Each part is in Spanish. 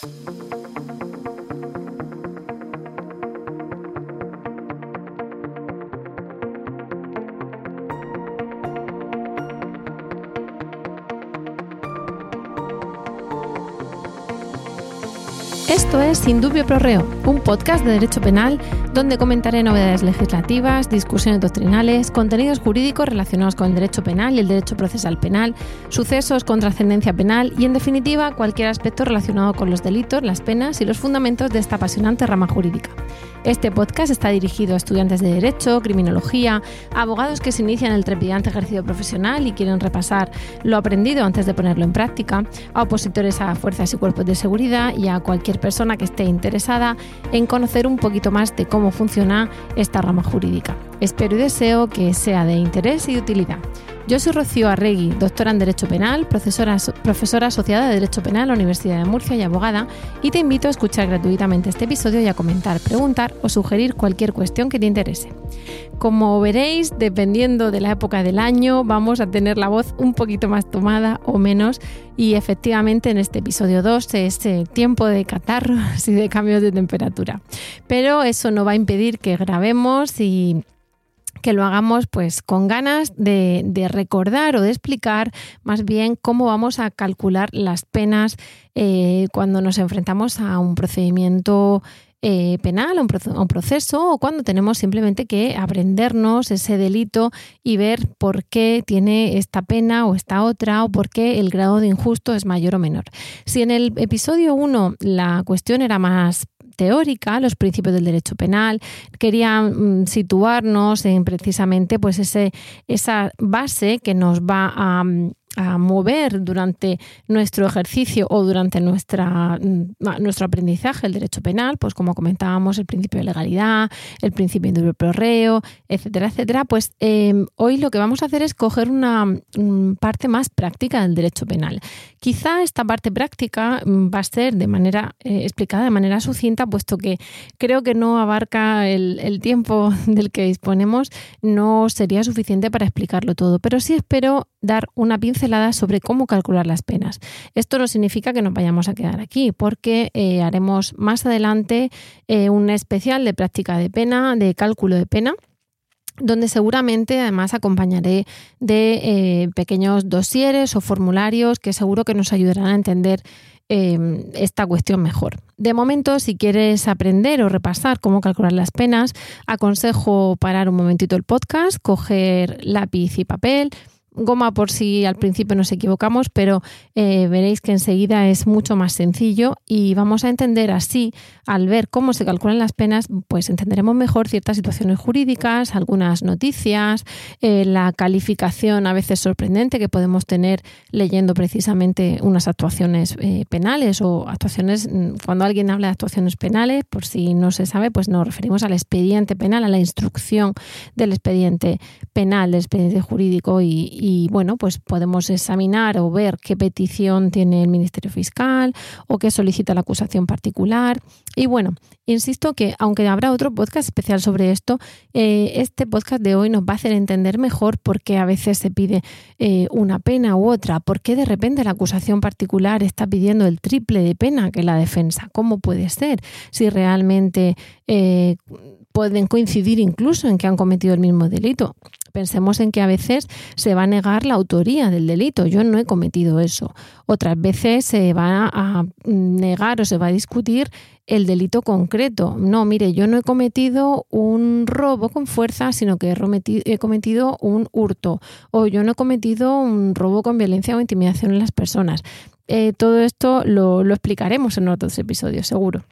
Thank you. Esto es Sin Dubio Pro Reo, un podcast de Derecho Penal donde comentaré novedades legislativas, discusiones doctrinales, contenidos jurídicos relacionados con el derecho penal y el derecho procesal penal, sucesos con trascendencia penal y, en definitiva, cualquier aspecto relacionado con los delitos, las penas y los fundamentos de esta apasionante rama jurídica. Este podcast está dirigido a estudiantes de Derecho, Criminología, abogados que se inician el trepidante ejercicio profesional y quieren repasar lo aprendido antes de ponerlo en práctica, a opositores a fuerzas y cuerpos de seguridad y a cualquier persona que esté interesada en conocer un poquito más de cómo funciona esta rama jurídica. Espero y deseo que sea de interés y de utilidad. Yo soy Rocío Arregui, doctora en Derecho Penal, profesora, asociada de Derecho Penal en la Universidad de Murcia y abogada, y te invito a escuchar gratuitamente este episodio y a comentar, preguntar o sugerir cualquier cuestión que te interese. Como veréis, dependiendo de la época del año, vamos a tener la voz un poquito más tomada o menos, y efectivamente en este episodio 2 es eh, tiempo de catarros y de cambios de temperatura. Pero eso no va a impedir que grabemos y que lo hagamos pues con ganas de, recordar o de explicar más bien cómo vamos a calcular las penas eh, cuando nos enfrentamos a un procedimiento eh, penal, a un, proceso, o cuando tenemos simplemente que aprendernos ese delito y ver por qué tiene esta pena o esta otra, o por qué el grado de injusto es mayor o menor. Si en el episodio 1 la cuestión era más teórica, los principios del derecho penal, querían mm, situarnos en precisamente pues ese, esa base que nos va a, mm, a mover durante nuestro ejercicio o durante nuestra, mm, nuestro aprendizaje el derecho penal, pues como comentábamos, el principio de legalidad, el principio de prorreo, etcétera, etcétera, pues em, hoy lo que vamos a hacer es coger una parte más práctica del derecho penal. Quizá esta parte práctica mm, va a ser de manera eh, explicada de manera sucinta, puesto que creo que no abarca el, el tiempo del que disponemos, no sería suficiente para explicarlo todo, pero sí espero dar una pincelada sobre cómo calcular las penas. Esto no significa que nos vayamos a quedar aquí, porque eh, haremos más adelante eh, un especial de práctica de pena, de cálculo de pena donde seguramente además acompañaré de eh, pequeños dosieres o formularios que seguro que nos ayudarán a entender em, esta cuestión mejor. De momento, si quieres aprender o repasar cómo calcular las penas, aconsejo parar un momentito el podcast, coger lápiz y papel, goma por si al principio nos equivocamos, pero eh, veréis que enseguida es mucho más sencillo y vamos a entender así, al ver cómo se calculan las penas, pues entenderemos mejor ciertas situaciones jurídicas, algunas noticias, eh, la calificación a veces sorprendente que podemos tener leyendo precisamente unas actuaciones eh, penales o actuaciones, mm, cuando alguien habla de actuaciones penales, por si no se sabe, pues nos referimos al expediente penal, a la instrucción del expediente penal, del expediente jurídico y y bueno, pues podemos examinar o ver qué petición tiene el Ministerio Fiscal o qué solicita la acusación particular. Y bueno, insisto que aunque habrá otro podcast especial sobre esto, eh, este podcast de hoy nos va a hacer entender mejor por qué a veces se pide eh, una pena u otra, por qué de repente la acusación particular está pidiendo el triple de pena que la defensa. ¿Cómo puede ser? Si realmente eh, pueden coincidir incluso en que han cometido el mismo delito. Pensemos en que a veces se va a negar la autoría del delito. Yo no he cometido eso. Otras veces se va a negar o se va a discutir el delito concreto. No, mire, yo no he cometido un robo con fuerza, sino que he cometido un hurto. O yo no he cometido un robo con violencia o intimidación en las personas. Eh, todo esto lo, lo explicaremos en otros episodios, seguro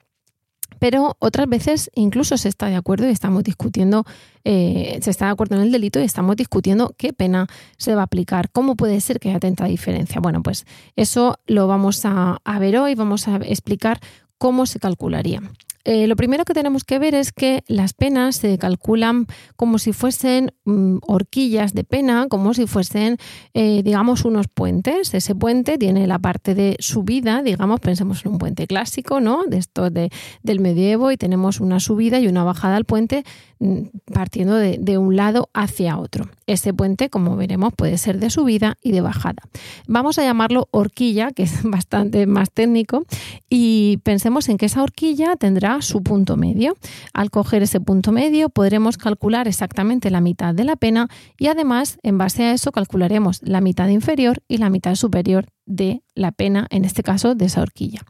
pero otras veces incluso se está de acuerdo y estamos discutiendo, eh, se está de acuerdo en el delito y estamos discutiendo qué pena se va a aplicar, cómo puede ser que haya tanta diferencia. Bueno, pues eso lo vamos a, ver hoy, vamos a explicar cómo se calcularía. Eh, lo primero que tenemos que ver es que las penas se calculan como si fuesen mm, horquillas de pena, como si fuesen, eh, digamos, unos puentes. Ese puente tiene la parte de subida, digamos, pensemos en un puente clásico, ¿no? De esto de, del medievo y tenemos una subida y una bajada al puente mm, partiendo de, de un lado hacia otro. Ese puente, como veremos, puede ser de subida y de bajada. Vamos a llamarlo horquilla, que es bastante más técnico, y pensemos en que esa horquilla tendrá su punto medio. Al coger ese punto medio podremos calcular exactamente la mitad de la pena y además en base a eso calcularemos la mitad inferior y la mitad superior de la pena, en este caso de esa horquilla.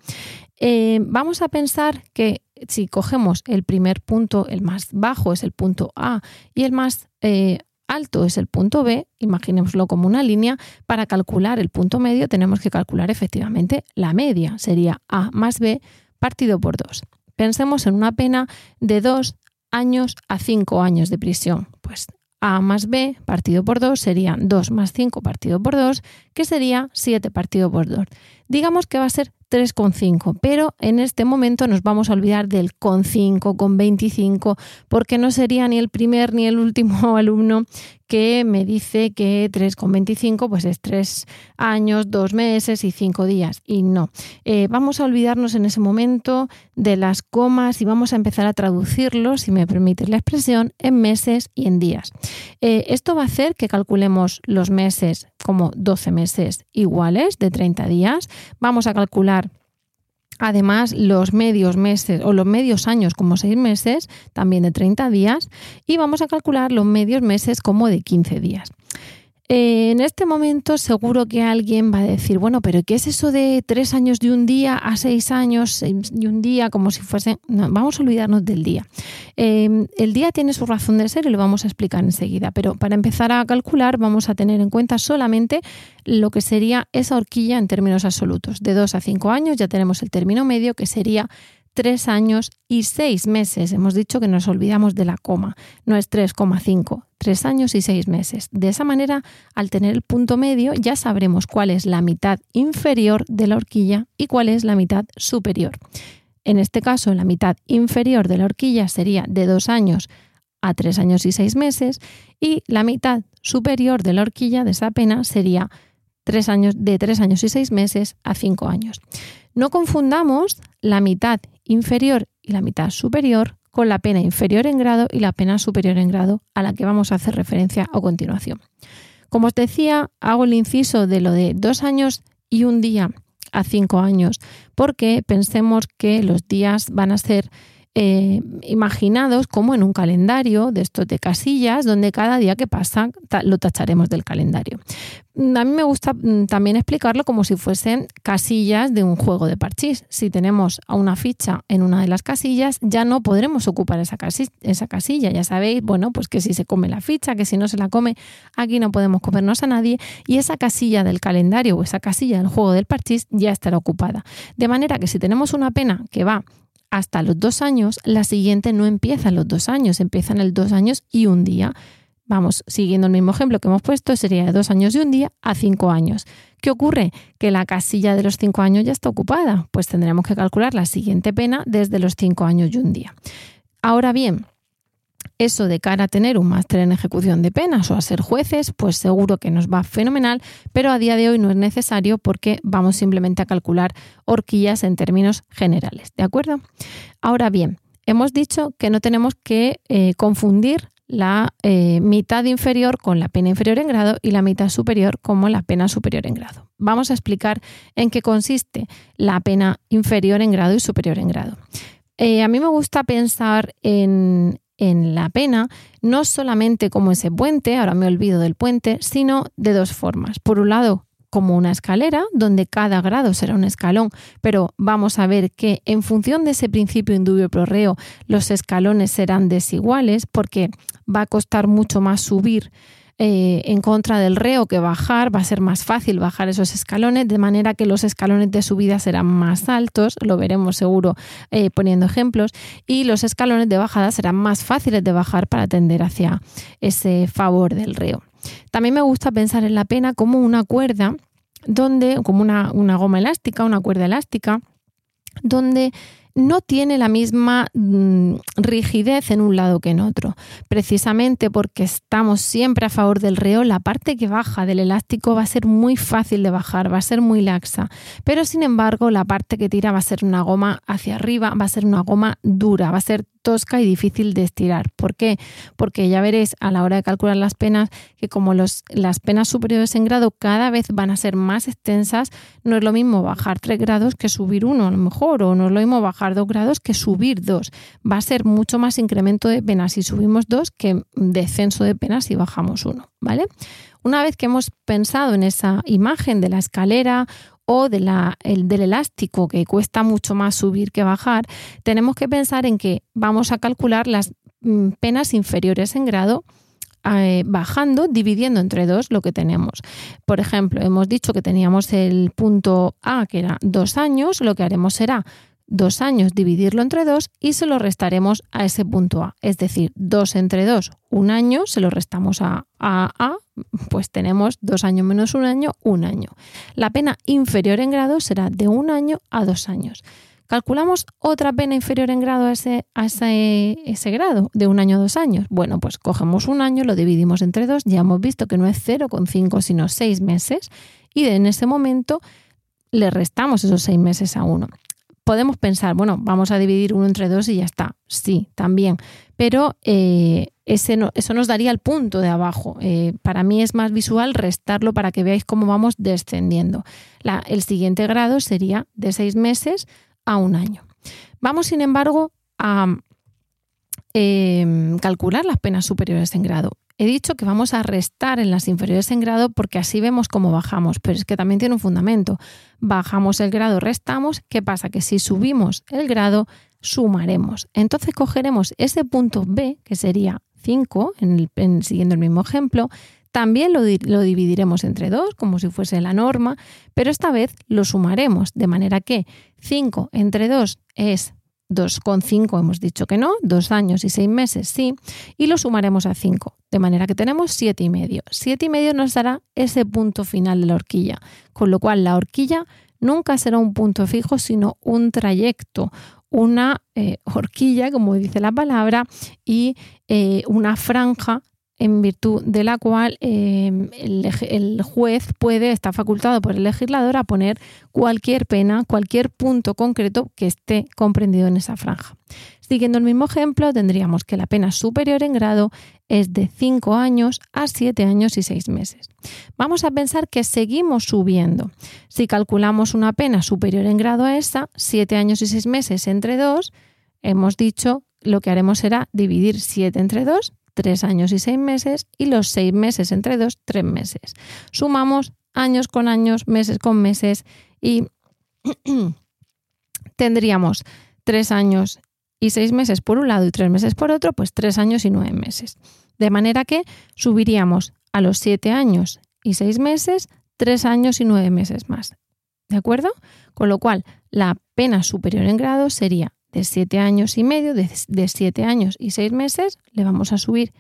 Eh, vamos a pensar que si cogemos el primer punto, el más bajo es el punto A y el más eh, alto es el punto B, imaginémoslo como una línea, para calcular el punto medio tenemos que calcular efectivamente la media, sería A más B partido por 2. Pensemos en una pena de 2 años a 5 años de prisión. Pues A más B partido por 2 sería 2 más 5 partido por 2, que sería 7 partido por 2. Digamos que va a ser 3,5, pero en este momento nos vamos a olvidar del con 5, con 25, porque no sería ni el primer ni el último alumno que me dice que 3,25 pues es 3 años, 2 meses y 5 días. Y no, eh, vamos a olvidarnos en ese momento de las comas y vamos a empezar a traducirlo, si me permite la expresión, en meses y en días. Eh, esto va a hacer que calculemos los meses como 12 meses iguales de 30 días. Vamos a calcular Además, los medios meses o los medios años como 6 meses, también de 30 días, y vamos a calcular los medios meses como de 15 días. Eh, en este momento seguro que alguien va a decir, bueno, pero ¿qué es eso de tres años de un día a seis años de un día como si fuese... vamos a olvidarnos del día. Em, el día tiene su razón de ser y lo vamos a explicar enseguida, pero para empezar a calcular vamos a tener en cuenta solamente lo que sería esa horquilla en términos absolutos. De dos a cinco años ya tenemos el término medio que sería tres años y seis meses. Hemos dicho que nos olvidamos de la coma, no es 3,5, tres años y seis meses. De esa manera, al tener el punto medio, ya sabremos cuál es la mitad inferior de la horquilla y cuál es la mitad superior. En este caso, la mitad inferior de la horquilla sería de dos años a tres años y seis meses y la mitad superior de la horquilla de esa pena sería tres años, de tres años y seis meses a cinco años. No confundamos la mitad inferior y la mitad superior con la pena inferior en grado y la pena superior en grado a la que vamos a hacer referencia a continuación. Como os decía, hago el inciso de lo de dos años y un día a cinco años, porque pensemos que los días van a ser eh, imaginados como en un calendario de estos de casillas, donde cada día que pasa lo tacharemos del calendario. A mí me gusta mm, también explicarlo como si fuesen casillas de un juego de parchís. Si tenemos a una ficha en una de las casillas, ya no podremos ocupar esa, esa casilla. Ya sabéis, bueno, pues que si se come la ficha, que si no se la come, aquí no podemos comernos a nadie. Y esa casilla del calendario o esa casilla del juego del parchís ya estará ocupada. De manera que si tenemos una pena que va hasta los dos años, la siguiente no empieza en los dos años, empieza en el dos años y un día. Vamos, siguiendo el mismo ejemplo que hemos puesto, sería de dos años y un día a cinco años. ¿Qué ocurre? Que la casilla de los cinco años ya está ocupada, pues tendremos que calcular la siguiente pena desde los cinco años y un día. Ahora bien, eso de cara a tener un máster en ejecución de penas o a ser jueces, pues seguro que nos va fenomenal, pero a día de hoy no es necesario porque vamos simplemente a calcular horquillas en términos generales, ¿de acuerdo? Ahora bien, hemos dicho que no tenemos que eh, confundir la eh, mitad inferior con la pena inferior en grado y la mitad superior como la pena superior en grado. Vamos a explicar en qué consiste la pena inferior en grado y superior en grado. Eh, a mí me gusta pensar en, en la pena, no solamente como ese puente, ahora me olvido del puente, sino de dos formas. Por un lado, como una escalera, donde cada grado será un escalón, pero vamos a ver que en función de ese principio indubio pro reo, los escalones serán desiguales porque va a costar mucho más subir eh, en contra del reo que bajar, va a ser más fácil bajar esos escalones, de manera que los escalones de subida serán más altos, lo veremos seguro eh, poniendo ejemplos, y los escalones de bajada serán más fáciles de bajar para tender hacia ese favor del reo. También me gusta pensar en la pena como una cuerda, donde, como una, una goma elástica, una cuerda elástica, donde no tiene la misma mm, rigidez en un lado que en otro. Precisamente porque estamos siempre a favor del reo, la parte que baja del elástico va a ser muy fácil de bajar, va a ser muy laxa. Pero sin embargo, la parte que tira va a ser una goma hacia arriba, va a ser una goma dura, va a ser tosca y difícil de estirar. ¿Por qué? Porque ya veréis a la hora de calcular las penas que como las penas superiores en grado cada vez van a ser más extensas, no es lo mismo bajar 3 grados que subir uno a lo mejor, o no es lo mismo bajar 2 grados que subir 2. Va a ser mucho más incremento de penas si subimos 2 que descenso de penas si bajamos 1, ¿vale? Una vez que hemos pensado en esa imagen de la escalera o de la, el, del elástico que cuesta mucho más subir que bajar, tenemos que pensar en que vamos a calcular las mm, penas inferiores en grado eh, bajando, dividiendo entre dos lo que tenemos. Por ejemplo, hemos dicho que teníamos el punto A, que era dos años, lo que haremos será dos años dividirlo entre dos y se lo restaremos a ese punto A. Es decir, dos entre dos, un año, se lo restamos a A, a pues tenemos dos años menos un año, un año. La pena inferior en grado será de un año a dos años. ¿Calculamos otra pena inferior en grado a ese, a ese, ese, grado de un año a dos años? Bueno, pues cogemos un año, lo dividimos entre dos, ya hemos visto que no es 0,5 sino seis meses y en ese momento le restamos esos seis meses a uno podemos pensar, bueno, vamos a dividir uno entre dos y ya está. Sí, también. Pero eh, ese eso nos daría el punto de abajo. Eh, para mí es más visual restarlo para que veáis cómo vamos descendiendo. el siguiente grado sería de seis meses a un año. Vamos, sin embargo, a em, calcular las penas superiores en grado. He dicho que vamos a restar en las inferiores en grado porque así vemos cómo bajamos, pero es que también tiene un fundamento. Bajamos el grado, restamos. ¿Qué pasa? Que si subimos el grado, sumaremos. Entonces cogeremos ese punto B, que sería 5, en siguiendo el mismo ejemplo, también lo, lo, dividiremos entre dos, como si fuese la norma, pero esta vez lo sumaremos, de manera que 5 entre 2 es 2,5 hemos dicho que no, dos años y seis meses sí, y lo sumaremos a 5, de manera que tenemos 7,5. y medio. y medio nos dará ese punto final de la horquilla, con lo cual la horquilla nunca será un punto fijo, sino un trayecto, una eh, horquilla, como dice la palabra, y eh, una franja en virtud de la cual em, el, juez puede, estar facultado por el legislador a poner cualquier pena, cualquier punto concreto que esté comprendido en esa franja. Siguiendo el mismo ejemplo, tendríamos que la pena superior en grado es de 5 años a 7 años y 6 meses. Vamos a pensar que seguimos subiendo. Si calculamos una pena superior en grado a esa, 7 años y 6 meses entre 2, hemos dicho lo que haremos será dividir 7 entre 2 tres años y seis meses y los seis meses entre dos, tres meses. Sumamos años con años, meses con meses y tendríamos tres años y seis meses por un lado y tres meses por otro, pues tres años y nueve meses. De manera que subiríamos a los siete años y seis meses, tres años y nueve meses más. ¿De acuerdo? Con lo cual, la pena superior en grado sería de 7 años y medio, de 7 años y 6 meses, le vamos a subir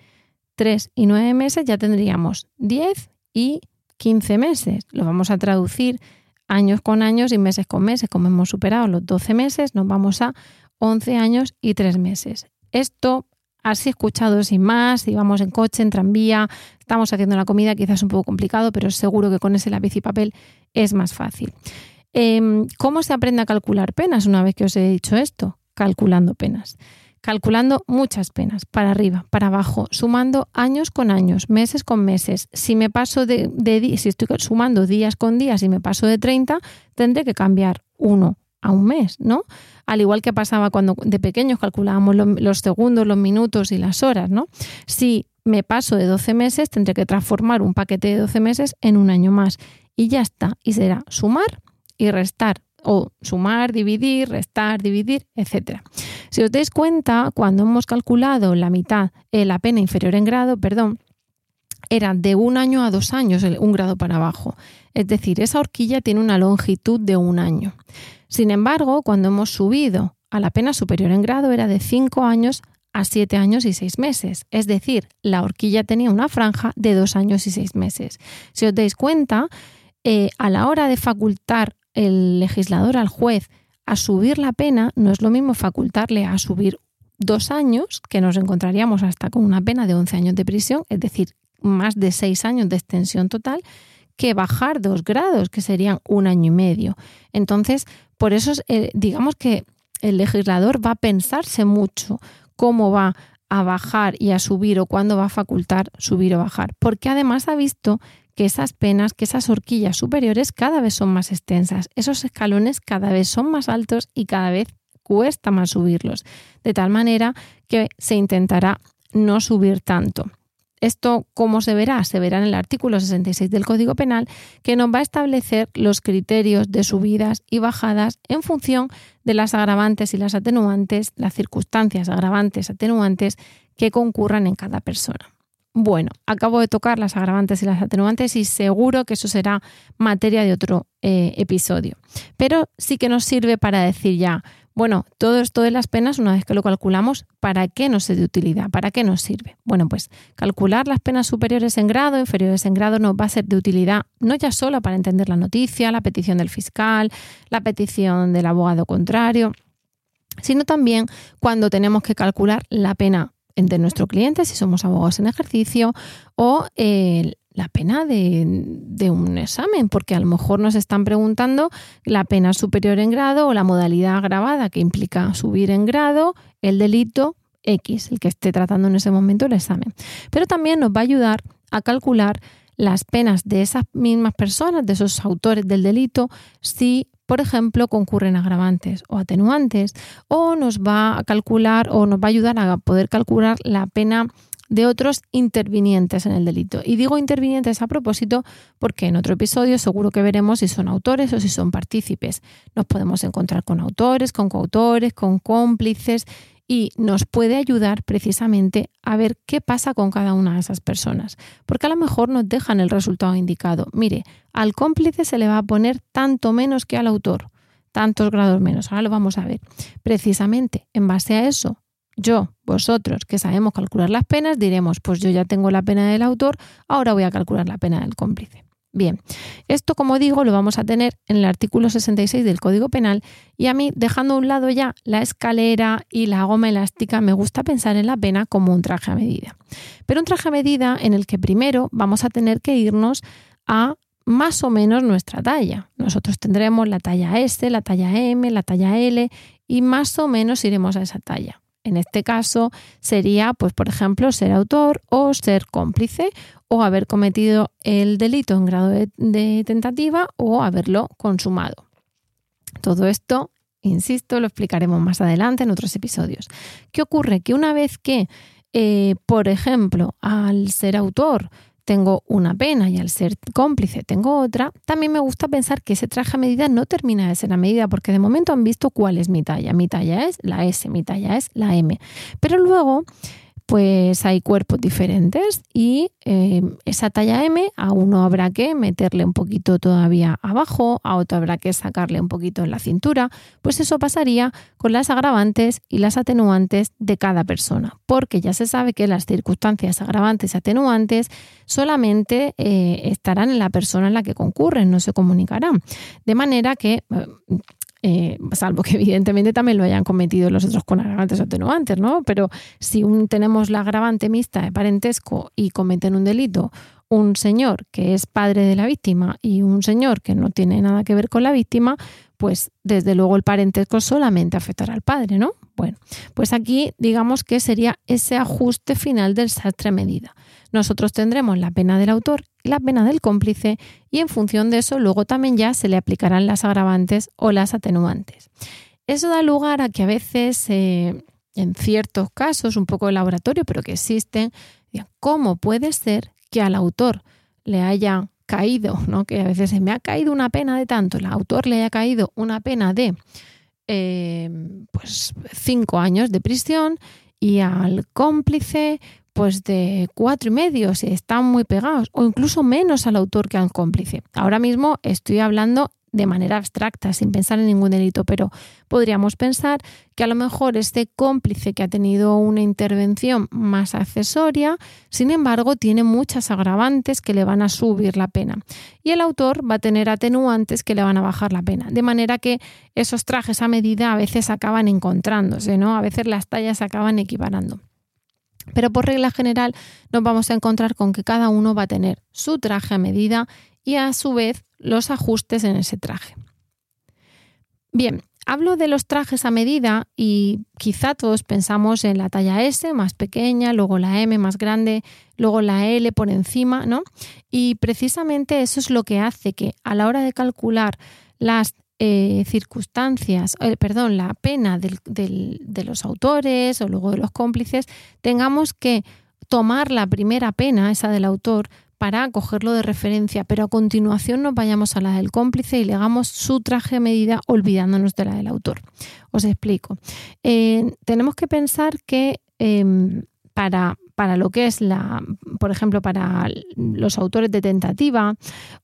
3 y 9 meses, ya tendríamos 10 y 15 meses. Lo vamos a traducir años con años y meses con meses. Como hemos superado los 12 meses, nos vamos a 11 años y 3 meses. Esto así escuchado sin más, si vamos en coche, en tranvía, estamos haciendo la comida, quizás es un poco complicado, pero seguro que con ese lápiz y papel es más fácil. Em, ¿Cómo se aprende a calcular penas una vez que os he dicho esto? Calculando penas. Calculando muchas penas, para arriba, para abajo, sumando años con años, meses con meses. Si me paso de, de si estoy sumando días con días y me paso de 30, tendré que cambiar uno a un mes, ¿no? Al igual que pasaba cuando de pequeños calculábamos los segundos, los minutos y las horas, ¿no? Si me paso de 12 meses, tendré que transformar un paquete de 12 meses en un año más. Y ya está. Y será sumar y restar o sumar, dividir, restar, dividir, etc. Si os dais cuenta, cuando hemos calculado la mitad, eh, la pena inferior en grado, perdón, era de un año a dos años, un grado para abajo. Es decir, esa horquilla tiene una longitud de un año. Sin embargo, cuando hemos subido a la pena superior en grado, era de cinco años a siete años y seis meses. Es decir, la horquilla tenía una franja de dos años y seis meses. Si os dais cuenta, eh, a la hora de facultar el legislador al juez a subir la pena no es lo mismo facultarle a subir dos años, que nos encontraríamos hasta con una pena de 11 años de prisión, es decir, más de seis años de extensión total, que bajar dos grados, que serían un año y medio. Entonces, por eso eh, digamos que el legislador va a pensarse mucho cómo va a bajar y a subir o cuándo va a facultar subir o bajar, porque además ha visto que esas penas, que esas horquillas superiores cada vez son más extensas, esos escalones cada vez son más altos y cada vez cuesta más subirlos, de tal manera que se intentará no subir tanto. Esto, ¿cómo se verá? Se verá en el artículo 66 del Código Penal, que nos va a establecer los criterios de subidas y bajadas en función de las agravantes y las atenuantes, las circunstancias agravantes, atenuantes que concurran en cada persona. Bueno, acabo de tocar las agravantes y las atenuantes y seguro que eso será materia de otro eh, episodio. Pero sí que nos sirve para decir ya, bueno, todo esto de las penas, una vez que lo calculamos, ¿para qué nos es de utilidad? ¿Para qué nos sirve? Bueno, pues calcular las penas superiores en grado, inferiores en grado, nos va a ser de utilidad no ya solo para entender la noticia, la petición del fiscal, la petición del abogado contrario, sino también cuando tenemos que calcular la pena entre nuestro cliente, si somos abogados en ejercicio, o el la pena de, un examen, porque a lo mejor nos están preguntando la pena superior en grado o la modalidad agravada que implica subir en grado el delito X, el que esté tratando en ese momento el examen. Pero también nos va a ayudar a calcular las penas de esas mismas personas, de esos autores del delito, si, por ejemplo, concurren agravantes o atenuantes, o nos va a calcular o nos va a ayudar a poder calcular la pena de otros intervinientes en el delito. Y digo intervinientes a propósito porque en otro episodio seguro que veremos si son autores o si son partícipes. Nos podemos encontrar con autores, con coautores, con cómplices y nos puede ayudar precisamente a ver qué pasa con cada una de esas personas. Porque a lo mejor nos dejan el resultado indicado. Mire, al cómplice se le va a poner tanto menos que al autor, tantos grados menos. Ahora lo vamos a ver. Precisamente en base a eso yo, vosotros, que sabemos calcular las penas, diremos, pues yo ya tengo la pena del autor, ahora voy a calcular la pena del cómplice. Bien, esto como digo lo vamos a tener en el artículo 66 del Código Penal y a mí, dejando a un lado ya la escalera y la goma elástica, me gusta pensar en la pena como un traje a medida. Pero un traje a medida en el que primero vamos a tener que irnos a más o menos nuestra talla. Nosotros tendremos la talla S, la talla M, la talla L y más o menos iremos a esa talla. En este caso sería, pues, por ejemplo, ser autor o ser cómplice o haber cometido el delito en grado de, tentativa o haberlo consumado. Todo esto, insisto, lo explicaremos más adelante en otros episodios. ¿Qué ocurre? Que una vez que, eh, por ejemplo, al ser autor tengo una pena y al ser cómplice tengo otra, también me gusta pensar que ese traje a medida no termina de ser a medida porque de momento han visto cuál es mi talla. Mi talla es la S, mi talla es la M. Pero luego pues hay cuerpos diferentes y eh, esa talla M a uno habrá que meterle un poquito todavía abajo, a otro habrá que sacarle un poquito en la cintura, pues eso pasaría con las agravantes y las atenuantes de cada persona, porque ya se sabe que las circunstancias agravantes y atenuantes solamente eh, estarán en la persona en la que concurren, no se comunicarán. De manera que eh, salvo que evidentemente también lo hayan cometido los otros con agravantes o atenuantes, ¿no? Pero si tenemos la agravante mixta de parentesco y cometen un delito un señor que es padre de la víctima y un señor que no tiene nada que ver con la víctima, pues desde luego el parentesco solamente afectará al padre, ¿no? Bueno, pues aquí digamos que sería ese ajuste final del sastre medida. Nosotros tendremos la pena del autor y la pena del cómplice y en función de eso luego también ya se le aplicarán las agravantes o las atenuantes. Eso da lugar a que a veces, eh, en ciertos casos, un poco de laboratorio, pero que existen, ¿cómo puede ser que al autor le haya caído, ¿no? que a veces se me ha caído una pena de tanto, el autor le haya caído una pena de eh, pues cinco años de prisión y al cómplice pues de cuatro y medio, si están muy pegados, o incluso menos al autor que al cómplice. Ahora mismo estoy hablando de manera abstracta, sin pensar en ningún delito, pero podríamos pensar que a lo mejor este cómplice que ha tenido una intervención más accesoria, sin embargo, tiene muchas agravantes que le van a subir la pena. Y el autor va a tener atenuantes que le van a bajar la pena. De manera que esos trajes a medida a veces acaban encontrándose, ¿no? A veces las tallas acaban equiparando. Pero por regla general nos vamos a encontrar con que cada uno va a tener su traje a medida y a su vez los ajustes en ese traje. Bien, hablo de los trajes a medida y quizá todos pensamos en la talla S más pequeña, luego la M más grande, luego la L por encima, ¿no? Y precisamente eso es lo que hace que a la hora de calcular las eh, circunstancias, eh, perdón, la pena de los autores o luego de los cómplices, tengamos que tomar la primera pena, esa del autor, para cogerlo de referencia, pero a continuación nos vayamos a la del cómplice y le hagamos su traje medida olvidándonos de la del autor. Os explico. Eh, tenemos que pensar que em, para, para lo que es la, por ejemplo, para los autores de tentativa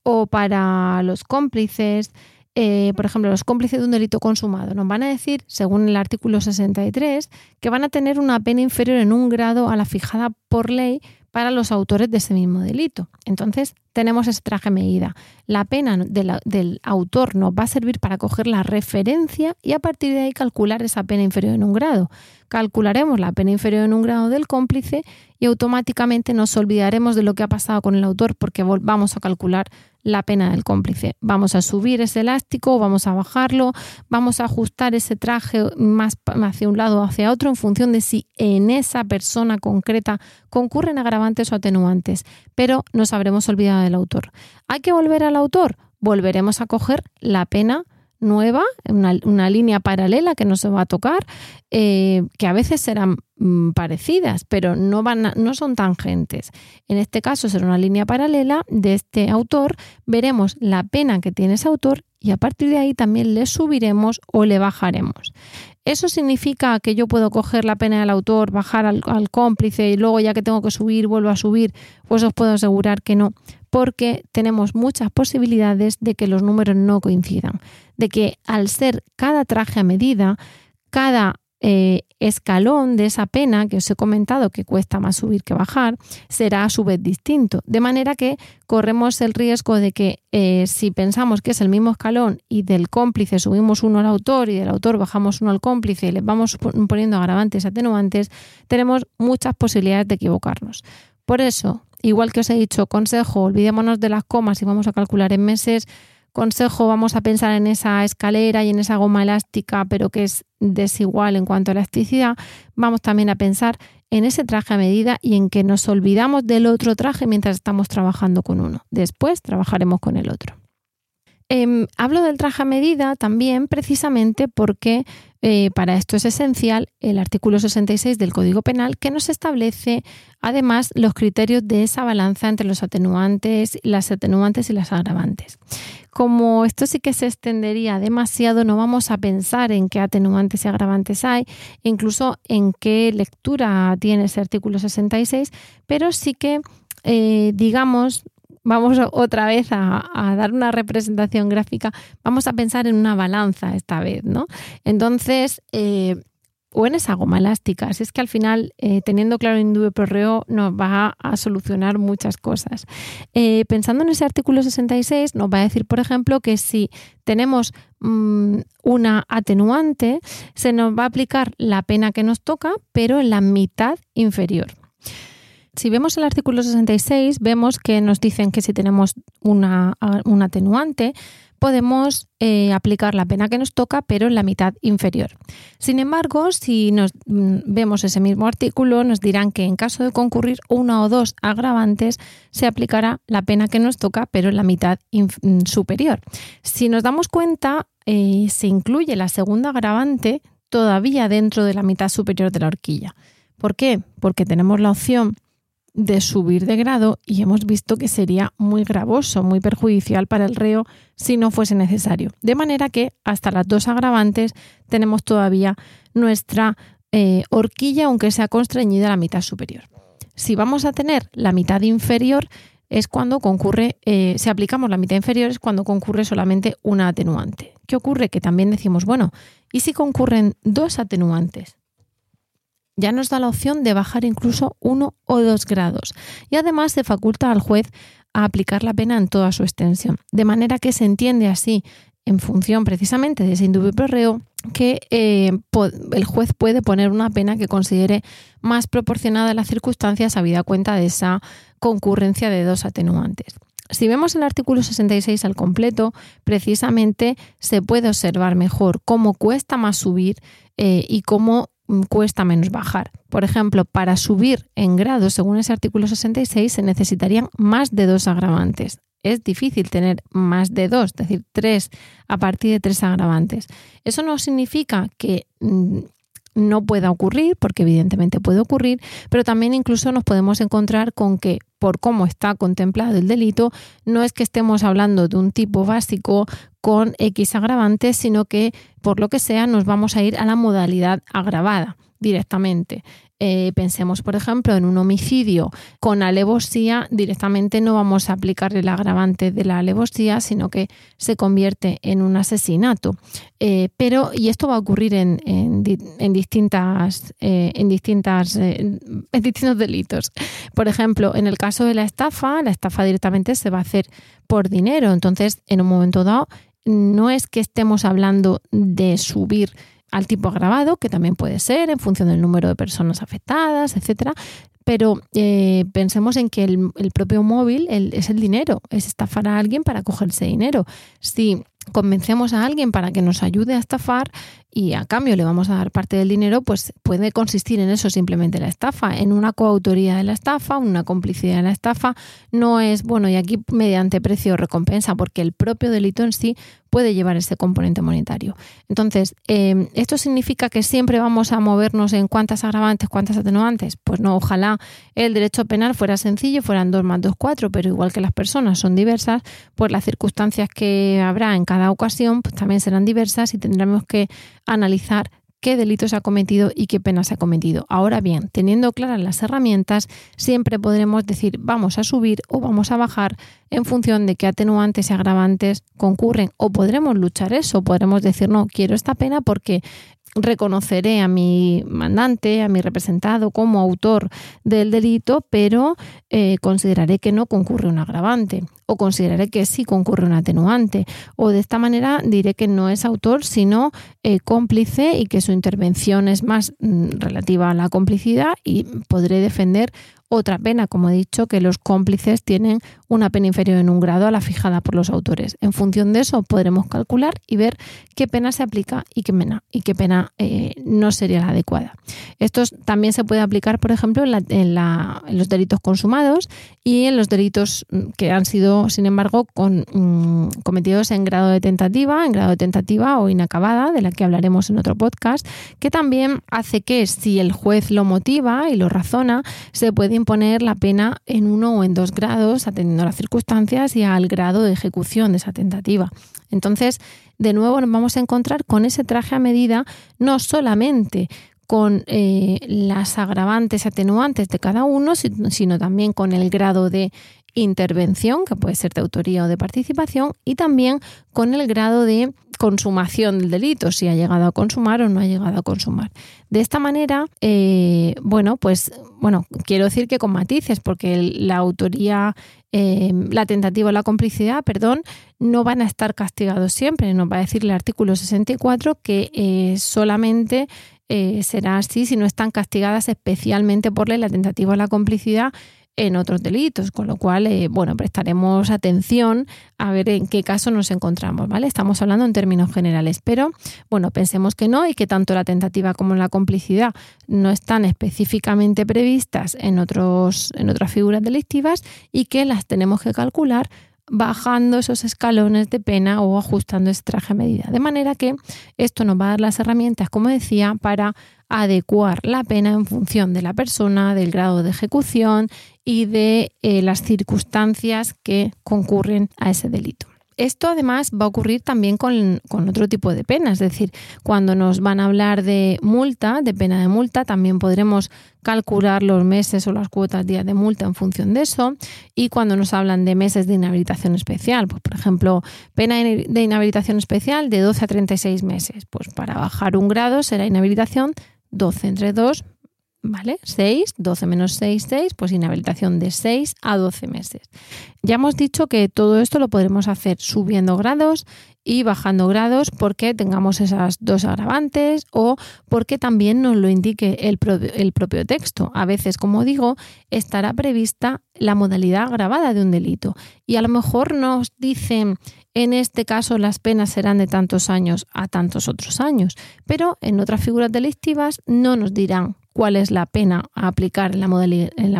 o para los cómplices, eh, por ejemplo, los cómplices de un delito consumado, nos van a decir, según el artículo 63, que van a tener una pena inferior en un grado a la fijada por ley para los autores de ese mismo delito. Entonces, tenemos ese traje medida. La pena del autor nos va a servir para coger la referencia y a partir de ahí calcular esa pena inferior en un grado. Calcularemos la pena inferior en un grado del cómplice y automáticamente nos olvidaremos de lo que ha pasado con el autor porque vamos a calcular la pena del cómplice. Vamos a subir ese elástico, vamos a bajarlo, vamos a ajustar ese traje más hacia un lado o hacia otro en función de si en esa persona concreta concurren agravantes o atenuantes, pero nos habremos olvidado del autor. ¿Hay que volver al autor? Volveremos a coger la pena nueva, una, línea paralela que no se va a tocar, eh, que a veces serán mm, parecidas, pero no, van no son tangentes. En este caso será una línea paralela de este autor, veremos la pena que tiene ese autor y a partir de ahí también le subiremos o le bajaremos. ¿Eso significa que yo puedo coger la pena del autor, bajar al, cómplice y luego ya que tengo que subir, vuelvo a subir? Pues os puedo asegurar que no, porque tenemos muchas posibilidades de que los números no coincidan, de que al ser cada traje a medida, cada eh, escalón de esa pena que os he comentado que cuesta más subir que bajar será a su vez distinto. De manera que corremos el riesgo de que eh, si pensamos que es el mismo escalón y del cómplice subimos uno al autor y del autor bajamos uno al cómplice y le vamos poniendo agravantes atenuantes, tenemos muchas posibilidades de equivocarnos. Por eso, igual que os he dicho, consejo, olvidémonos de las comas y vamos a calcular en meses consejo, vamos a pensar en esa escalera y en esa goma elástica, pero que es desigual en cuanto a elasticidad, vamos también a pensar en ese traje a medida y en que nos olvidamos del otro traje mientras estamos trabajando con uno. Después trabajaremos con el otro. Em, hablo del traje a medida también precisamente porque eh, para esto es esencial el artículo 66 del Código Penal que nos establece además los criterios de esa balanza entre los atenuantes, las atenuantes y las agravantes. Como esto sí que se extendería demasiado, no vamos a pensar en qué atenuantes y agravantes hay, incluso en qué lectura tiene ese artículo 66, pero sí que eh, digamos, vamos otra vez a, dar una representación gráfica, vamos a pensar en una balanza esta vez, ¿no? Entonces, eh, o en esa goma elástica. Es que al final, eh, teniendo claro el indubio pro reo, nos va a solucionar muchas cosas. Eh, pensando en ese artículo 66, nos va a decir, por ejemplo, que si tenemos mm, una atenuante, se nos va a aplicar la pena que nos toca, pero en la mitad inferior. Si vemos el artículo 66, vemos que nos dicen que si tenemos una, un atenuante, podemos eh, aplicar la pena que nos toca, pero en la mitad inferior. Sin embargo, si nos mm, vemos ese mismo artículo, nos dirán que en caso de concurrir una o dos agravantes, se aplicará la pena que nos toca, pero en la mitad mm, superior. Si nos damos cuenta, eh, se incluye la segunda agravante todavía dentro de la mitad superior de la horquilla. ¿Por qué? Porque tenemos la opción de subir de grado y hemos visto que sería muy gravoso, muy perjudicial para el reo si no fuese necesario. De manera que hasta las dos agravantes tenemos todavía nuestra eh, horquilla, aunque sea constreñida a la mitad superior. Si vamos a tener la mitad inferior, es cuando concurre, eh, si aplicamos la mitad inferior es cuando concurre solamente una atenuante. ¿Qué ocurre? Que también decimos, bueno, ¿y si concurren dos atenuantes? Ya nos da la opción de bajar incluso uno o dos grados y además se faculta al juez a aplicar la pena en toda su extensión, de manera que se entiende así en función precisamente de ese indubio reo, que eh, el juez puede poner una pena que considere más proporcionada a las circunstancias, habida cuenta de esa concurrencia de dos atenuantes. Si vemos el artículo 66 al completo, precisamente se puede observar mejor cómo cuesta más subir eh, y cómo cuesta menos bajar. Por ejemplo, para subir en grado, según ese artículo 66, se necesitarían más de dos agravantes es difícil tener más de dos, es decir, tres a partir de tres agravantes. Eso no significa que mm, no pueda ocurrir, porque evidentemente puede ocurrir, pero también incluso nos podemos encontrar con que por cómo está contemplado el delito, no es que estemos hablando de un tipo básico con X agravantes, sino que por lo que sea nos vamos a ir a la modalidad agravada directamente. Eh, pensemos, por ejemplo, en un homicidio con alevosía, directamente no vamos a aplicarle el agravante de la alevosía, sino que se convierte en un asesinato. Eh, pero, y esto va a ocurrir en, distintas, en, distintas, eh, en distintos delitos. Por ejemplo, en el caso de la estafa, la estafa directamente se va a hacer por dinero. Entonces, en un momento dado, no es que estemos hablando de subir al tipo agravado, que también puede ser en función del número de personas afectadas, etcétera. Pero eh, pensemos en que el, propio móvil es el dinero, es estafar a alguien para cogerse dinero. Si convencemos a alguien para que nos ayude a estafar y a cambio le vamos a dar parte del dinero, pues puede consistir en eso simplemente la estafa, en una coautoría de la estafa, una complicidad de la estafa. No es, bueno, y aquí mediante precio o recompensa, porque el propio delito en sí puede llevar ese componente monetario. Entonces, em, ¿esto significa que siempre vamos a movernos en cuántas agravantes, cuántas atenuantes? Pues no, ojalá el derecho penal fuera sencillo, fueran 2 más 2, 4, pero igual que las personas son diversas, pues las circunstancias que habrá en cada ocasión pues también serán diversas y tendremos que analizar qué delito se ha cometido y qué pena se ha cometido. Ahora bien, teniendo claras las herramientas, siempre podremos decir vamos a subir o vamos a bajar en función de qué atenuantes y agravantes concurren. O podremos luchar eso, podremos decir no, quiero esta pena porque reconoceré a mi mandante, a mi representado como autor del delito, pero eh, consideraré que no concurre un agravante o consideraré que sí concurre un atenuante o de esta manera diré que no es autor sino eh, cómplice y que su intervención es más mm, relativa a la complicidad y podré defender otra pena, como he dicho, que los cómplices tienen una pena inferior en un grado a la fijada por los autores. En función de eso podremos calcular y ver qué pena se aplica y qué pena, y qué pena eh, no sería la adecuada. Esto también se puede aplicar, por ejemplo, en, los delitos consumados y en los delitos mm, que han sido, sin embargo, mm, cometidos en grado de tentativa, en grado de tentativa o inacabada, de la que hablaremos en otro podcast, que también hace que si el juez lo motiva y lo razona, se puede imponer la pena en uno o en dos grados, atendiendo a las circunstancias y al grado de ejecución de esa tentativa. Entonces, de nuevo nos vamos a encontrar con ese traje a medida, no solamente con eh, las agravantes atenuantes de cada uno, sino también con el grado de intervención, que puede ser de autoría o de participación, y también con el grado de consumación del delito, si ha llegado a consumar o no ha llegado a consumar. De esta manera, eh, bueno, pues, bueno, quiero decir que con matices, porque la autoría, eh, la tentativa o la complicidad, perdón, no van a estar castigados siempre. Nos va a decir el artículo 64 que eh, solamente será así si no están castigadas especialmente por la tentativa o la complicidad en otros delitos, con lo cual, eh, bueno, prestaremos atención a ver en qué caso nos encontramos, ¿vale? Estamos hablando en términos generales, pero bueno, pensemos que no y que tanto la tentativa como la complicidad no están específicamente previstas en, otros, en otras figuras delictivas y que las tenemos que calcular bajando esos escalones de pena o ajustando ese traje a medida. De manera que esto nos va a dar las herramientas, como decía, para adecuar la pena en función de la persona, del grado de ejecución y de eh, las circunstancias que concurren a ese delito. esto además va a ocurrir también con, otro tipo de pena, es decir, cuando nos van a hablar de multa, de pena de multa, también podremos calcular los meses o las cuotas días de multa en función de eso. Y cuando nos hablan de meses de inhabilitación especial, pues por ejemplo, pena de inhabilitación especial de 12 a 36 meses, pues para bajar un grado será inhabilitación 12 entre 2 ¿vale? 6, 12 menos 6, 6, pues inhabilitación de 6 a 12 meses. Ya hemos dicho que todo esto lo podremos hacer subiendo grados y bajando grados porque tengamos esas dos agravantes o porque también nos lo indique el, el propio texto. A veces, como digo, estará prevista la modalidad agravada de un delito y a lo mejor nos dicen en este caso las penas serán de tantos años a tantos otros años, pero en otras figuras delictivas no nos dirán cuál es la pena a aplicar en la,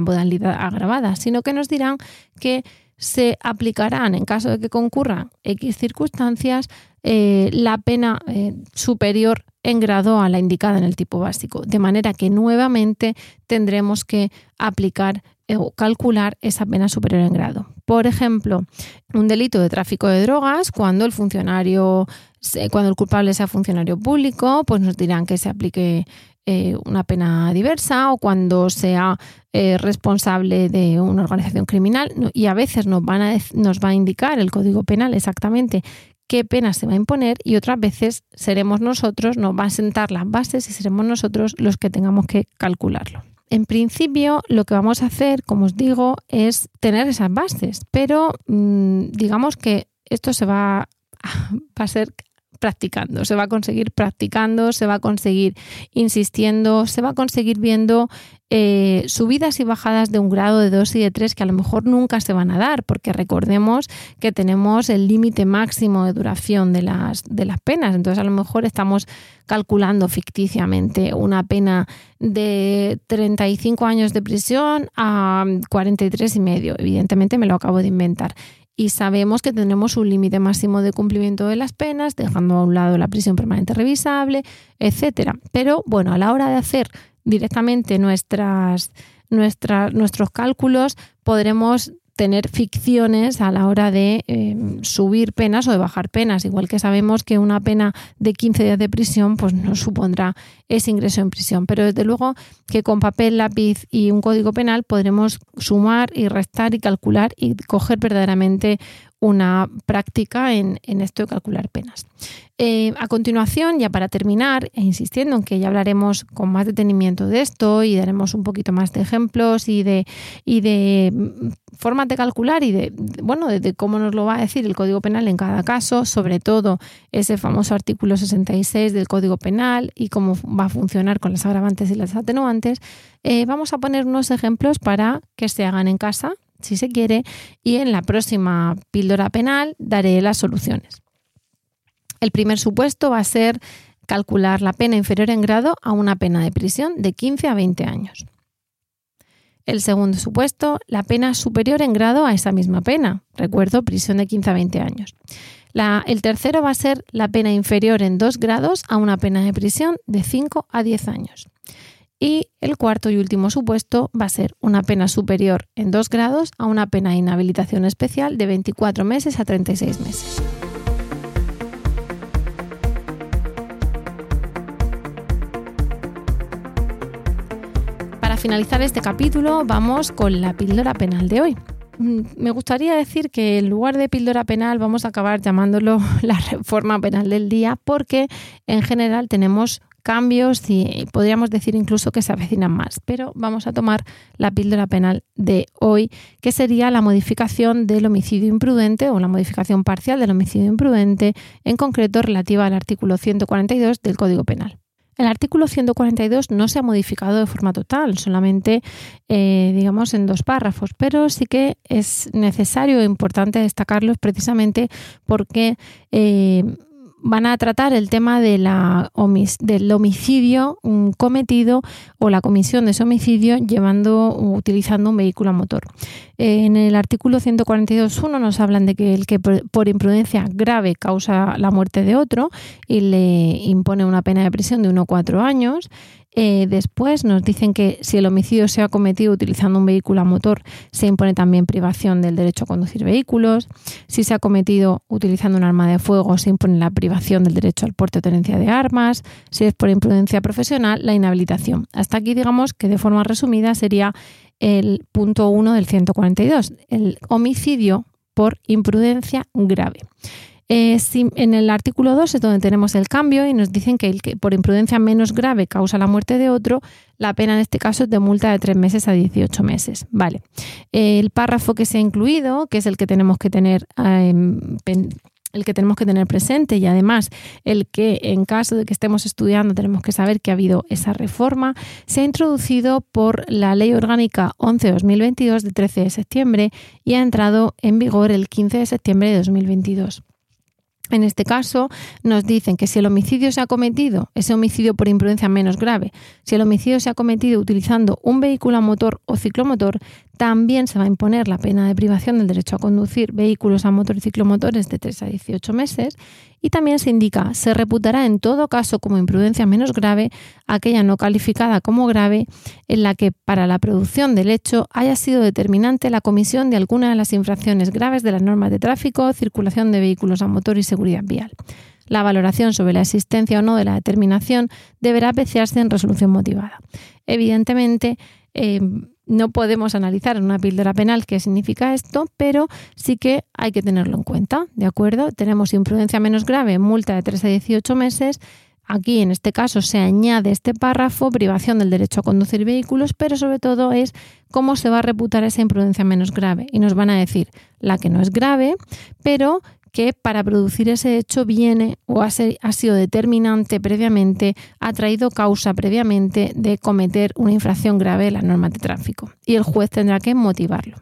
modalidad, agravada, sino que nos dirán que se aplicarán en caso de que concurran X circunstancias eh, la pena eh, superior en grado a la indicada en el tipo básico, de manera que nuevamente tendremos que aplicar eh, o calcular esa pena superior en grado. Por ejemplo, un delito de tráfico de drogas, cuando el funcionario, cuando el culpable sea funcionario público, pues nos dirán que se aplique eh, una pena diversa o cuando sea eh, responsable de una organización criminal y a veces nos, van a, nos va a indicar el Código Penal exactamente qué pena se va a imponer y otras veces seremos nosotros, nos va a sentar las bases y seremos nosotros los que tengamos que calcularlo. En principio, lo que vamos a hacer, como os digo, es tener esas bases, pero mm, digamos que esto se va, va a ser practicando, se va a conseguir practicando, se va a conseguir insistiendo, se va a conseguir viendo eh, subidas y bajadas de un grado, de dos y de tres que a lo mejor nunca se van a dar, porque recordemos que tenemos el límite máximo de duración de las, de las penas. Entonces a lo mejor estamos calculando ficticiamente una pena de 35 años de prisión a 43 y medio. Evidentemente me lo acabo de inventar y sabemos que tenemos un límite máximo de cumplimiento de las penas, dejando a un lado la prisión permanente revisable, etcétera. Pero bueno, a la hora de hacer directamente nuestras, nuestros cálculos, podremos tener ficciones a la hora de em, subir penas o de bajar penas, igual que sabemos que una pena de 15 días de prisión pues no supondrá ese ingreso en prisión, pero desde luego que con papel, lápiz y un código penal podremos sumar y restar y calcular y coger verdaderamente una práctica en, esto de calcular penas. Eh, a continuación, ya para terminar, e insistiendo en que ya hablaremos con más detenimiento de esto y daremos un poquito más de ejemplos y de, de mm, formas de calcular y de, bueno, de, cómo nos lo va a decir el Código Penal en cada caso, sobre todo ese famoso artículo 66 del Código Penal y cómo va a funcionar con las agravantes y las atenuantes, eh, vamos a poner unos ejemplos para que se hagan en casa si se quiere, y en la próxima píldora penal daré las soluciones. El primer supuesto va a ser calcular la pena inferior en grado a una pena de prisión de 15 a 20 años. El segundo supuesto, la pena superior en grado a esa misma pena. Recuerdo, prisión de 15 a 20 años. el tercero va a ser la pena inferior en dos grados a una pena de prisión de 5 a 10 años. Y el cuarto y último supuesto va a ser una pena superior en 2 grados a una pena de inhabilitación especial de 24 meses a 36 meses. Finalizar este capítulo vamos con la píldora penal de hoy. Mm, me gustaría decir que en lugar de píldora penal vamos a acabar llamándolo la reforma penal del día porque en general tenemos cambios y podríamos decir incluso que se avecinan más. Pero vamos a tomar la píldora penal de hoy, que sería la modificación del homicidio imprudente o la modificación parcial del homicidio imprudente, en concreto relativa al artículo 142 del Código Penal. El artículo 142 no se ha modificado de forma total, solamente eh, digamos en dos párrafos, pero sí que es necesario e importante destacarlos precisamente porque eh, van a tratar el tema del homicidio mm, cometido o la comisión de ese homicidio llevando utilizando un vehículo a motor. En el artículo 142.1 nos hablan de que el que por imprudencia grave causa la muerte de otro y le impone una pena de prisión de 1 a 4 años eh, después nos dicen que si el homicidio se ha cometido utilizando un vehículo a motor, se impone también privación del derecho a conducir vehículos. Si se ha cometido utilizando un arma de fuego, se impone la privación del derecho al porte o tenencia de armas. Si es por imprudencia profesional, la inhabilitación. Hasta aquí digamos que de forma resumida sería el punto 1 del 142, el homicidio por imprudencia grave. Eh, en el artículo 2 es donde tenemos el cambio y nos dicen que el que por imprudencia menos grave causa la muerte de otro, la pena en este caso es de multa de 3 meses a 18 meses. Vale. el párrafo que se ha incluido, que es el que tenemos que tener em, el que tenemos que tener presente y además el que en caso de que estemos estudiando tenemos que saber que ha habido esa reforma, se ha introducido por la Ley Orgánica 11-2022 de 13 de septiembre y ha entrado en vigor el 15 de septiembre de 2022. En este caso, nos dicen que si el homicidio se ha cometido, ese homicidio por imprudencia menos grave, si el homicidio se ha cometido utilizando un vehículo a motor o ciclomotor, también se va a imponer la pena de privación del derecho a conducir vehículos a motor y ciclomotores de 3 a 18 meses y también se indica, se reputará en todo caso como imprudencia menos grave aquella no calificada como grave en la que para la producción del hecho haya sido determinante la comisión de alguna de las infracciones graves de las normas de tráfico, circulación de vehículos a motor y seguridad vial. La valoración sobre la existencia o no de la determinación deberá apreciarse en resolución motivada. Evidentemente, eh, no podemos analizar en una píldora penal qué significa esto, pero sí que hay que tenerlo en cuenta, ¿de acuerdo? Tenemos imprudencia menos grave, multa de 3 a 18 meses. Aquí, en este caso, se añade este párrafo, privación del derecho a conducir vehículos, pero sobre todo es cómo se va a reputar esa imprudencia menos grave. Y nos van a decir la que no es grave, pero que para producir ese hecho viene o ha, sido determinante previamente, ha traído causa previamente de cometer una infracción grave de las normas de tráfico y el juez tendrá que motivarlo.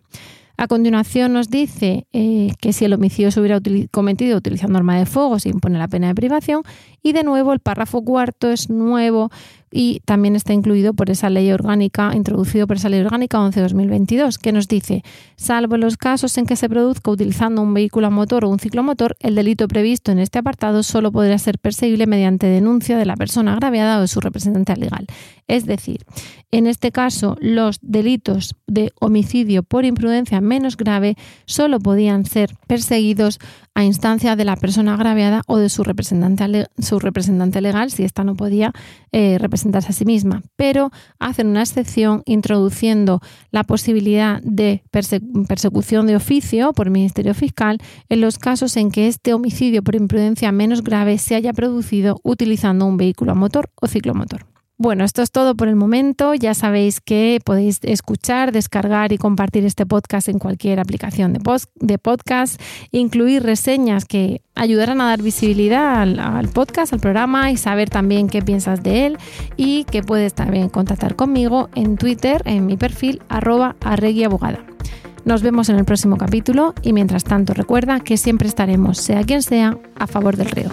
A continuación nos dice eh, que si el homicidio se hubiera cometido utilizando arma de fuego se impone la pena de privación y de nuevo el párrafo cuarto es nuevo y también está incluido por esa ley orgánica, introducido por esa ley orgánica 11-2022, que nos dice, salvo los casos en que se produzca utilizando un vehículo a motor o un ciclomotor, el delito previsto en este apartado solo podrá ser perseguible mediante denuncia de la persona agraviada o de su representante legal. Es decir, en este caso, los delitos de homicidio por imprudencia menos grave solo podían ser perseguidos a instancia de la persona agraviada o de su representante, su representante legal, si ésta no podía eh, representarse a sí misma. Pero hacen una excepción introduciendo la posibilidad de persecución de oficio por el Ministerio Fiscal en los casos en que este homicidio por imprudencia menos grave se haya producido utilizando un vehículo a motor o ciclomotor. Bueno, esto es todo por el momento. Ya sabéis que podéis escuchar, descargar y compartir este podcast en cualquier aplicación de, podcast, incluir reseñas que ayudarán a dar visibilidad al, podcast, al programa y saber también qué piensas de él y que puedes también contactar conmigo en Twitter, en mi perfil arroba arreguiabogada. Nos vemos en el próximo capítulo y mientras tanto recuerda que siempre estaremos, sea quien sea, a favor del río.